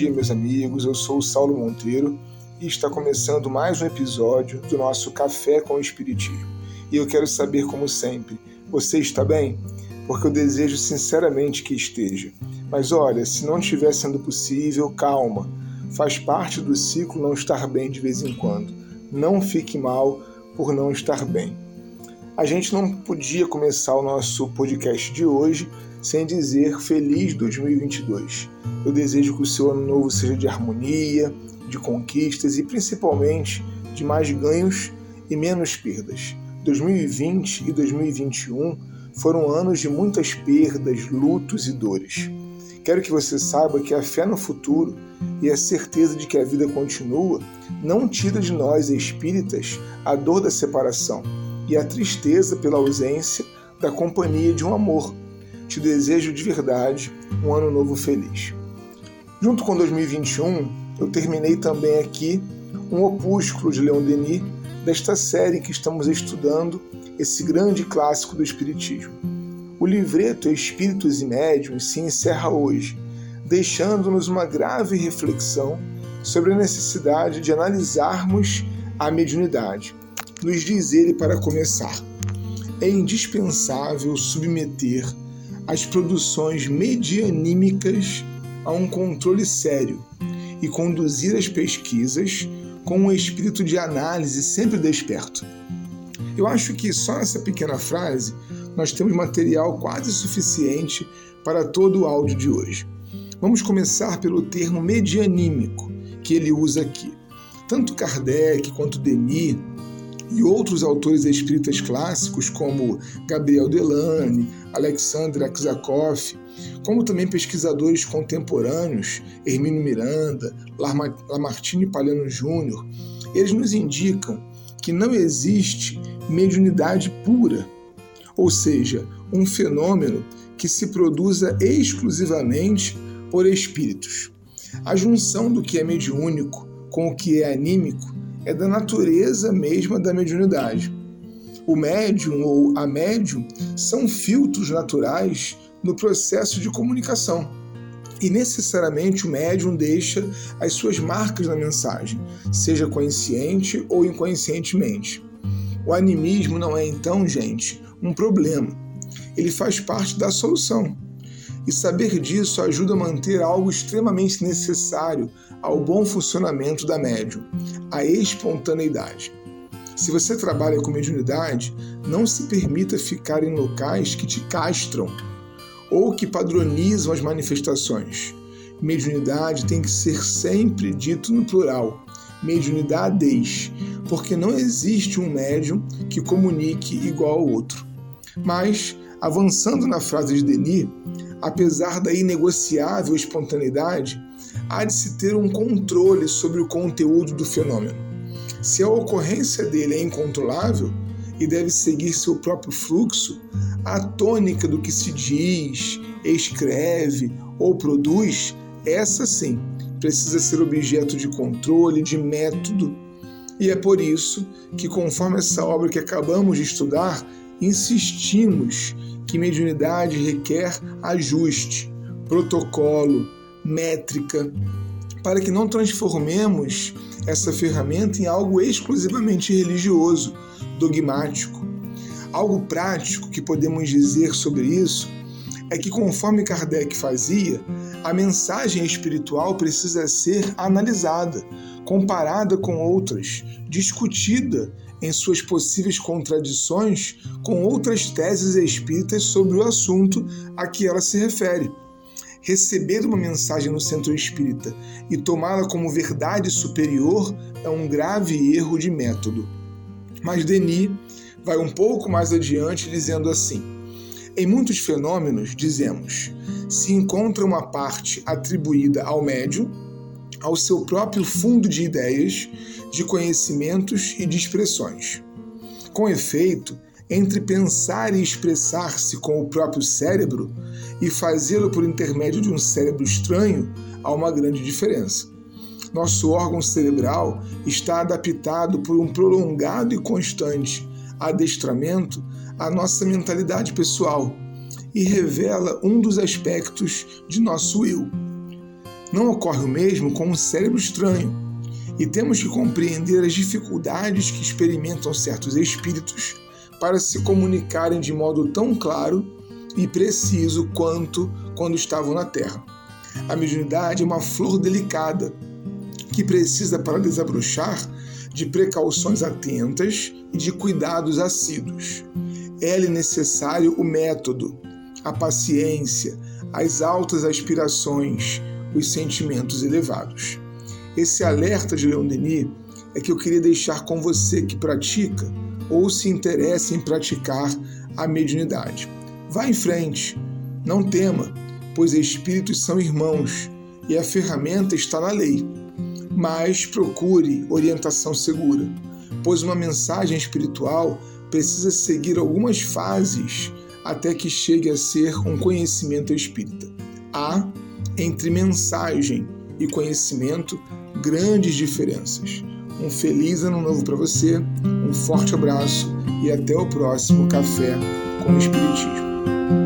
dia, meus amigos. Eu sou o Saulo Monteiro e está começando mais um episódio do nosso Café com o Espiritismo. E eu quero saber, como sempre, você está bem? Porque eu desejo sinceramente que esteja. Mas olha, se não estiver sendo possível, calma. Faz parte do ciclo não estar bem de vez em quando. Não fique mal por não estar bem. A gente não podia começar o nosso podcast de hoje sem dizer feliz 2022. Eu desejo que o seu ano novo seja de harmonia, de conquistas e principalmente de mais ganhos e menos perdas. 2020 e 2021 foram anos de muitas perdas, lutos e dores. Quero que você saiba que a fé no futuro e a certeza de que a vida continua não tira de nós espíritas a dor da separação e a tristeza pela ausência da companhia de um amor te desejo de verdade um ano novo feliz. Junto com 2021, eu terminei também aqui um opúsculo de Leon Denis desta série que estamos estudando, esse grande clássico do Espiritismo. O livreto Espíritos e Médiuns se encerra hoje, deixando-nos uma grave reflexão sobre a necessidade de analisarmos a mediunidade. Nos diz ele para começar: é indispensável submeter as produções medianímicas a um controle sério e conduzir as pesquisas com um espírito de análise sempre desperto. Eu acho que só nessa pequena frase nós temos material quase suficiente para todo o áudio de hoje. Vamos começar pelo termo medianímico que ele usa aqui. Tanto Kardec quanto Denis e outros autores espíritas clássicos, como Gabriel Delane, Alexandre Aksakoff, como também pesquisadores contemporâneos, Hermínio Miranda, Lamartine Palhano Júnior, eles nos indicam que não existe mediunidade pura, ou seja, um fenômeno que se produza exclusivamente por espíritos. A junção do que é mediúnico com o que é anímico é da natureza mesma da mediunidade. O médium ou a médium são filtros naturais no processo de comunicação. E necessariamente o médium deixa as suas marcas na mensagem, seja consciente ou inconscientemente. O animismo não é, então, gente, um problema. Ele faz parte da solução. E saber disso ajuda a manter algo extremamente necessário ao bom funcionamento da médium, a espontaneidade. Se você trabalha com mediunidade, não se permita ficar em locais que te castram ou que padronizam as manifestações. Mediunidade tem que ser sempre dito no plural, mediunidades, porque não existe um médium que comunique igual ao outro. Mas, avançando na frase de Denis, apesar da inegociável espontaneidade, há de se ter um controle sobre o conteúdo do fenômeno. Se a ocorrência dele é incontrolável e deve seguir seu próprio fluxo, a tônica do que se diz, escreve ou produz, essa sim, precisa ser objeto de controle, de método. E é por isso que, conforme essa obra que acabamos de estudar, insistimos que mediunidade requer ajuste, protocolo, métrica, para que não transformemos essa ferramenta em algo exclusivamente religioso, dogmático. Algo prático que podemos dizer sobre isso é que, conforme Kardec fazia, a mensagem espiritual precisa ser analisada, comparada com outras, discutida em suas possíveis contradições com outras teses espíritas sobre o assunto a que ela se refere. Receber uma mensagem no centro espírita e tomá-la como verdade superior é um grave erro de método. Mas Denis vai um pouco mais adiante dizendo assim: em muitos fenômenos, dizemos, se encontra uma parte atribuída ao médium, ao seu próprio fundo de ideias, de conhecimentos e de expressões. Com efeito, entre pensar e expressar-se com o próprio cérebro e fazê-lo por intermédio de um cérebro estranho, há uma grande diferença. Nosso órgão cerebral está adaptado por um prolongado e constante adestramento à nossa mentalidade pessoal e revela um dos aspectos de nosso eu. Não ocorre o mesmo com um cérebro estranho, e temos que compreender as dificuldades que experimentam certos espíritos para se comunicarem de modo tão claro e preciso quanto quando estavam na Terra. A mediunidade é uma flor delicada que precisa, para desabrochar, de precauções atentas e de cuidados assíduos. É-lhe necessário o método, a paciência, as altas aspirações, os sentimentos elevados. Esse alerta de Leon Denis é que eu queria deixar com você que pratica ou se interessa em praticar a mediunidade. Vá em frente, não tema, pois espíritos são irmãos e a ferramenta está na lei. Mas procure orientação segura, pois uma mensagem espiritual precisa seguir algumas fases até que chegue a ser um conhecimento espírita. Há, entre mensagem e conhecimento, grandes diferenças. Um feliz ano novo para você, um forte abraço e até o próximo Café com o Espiritismo.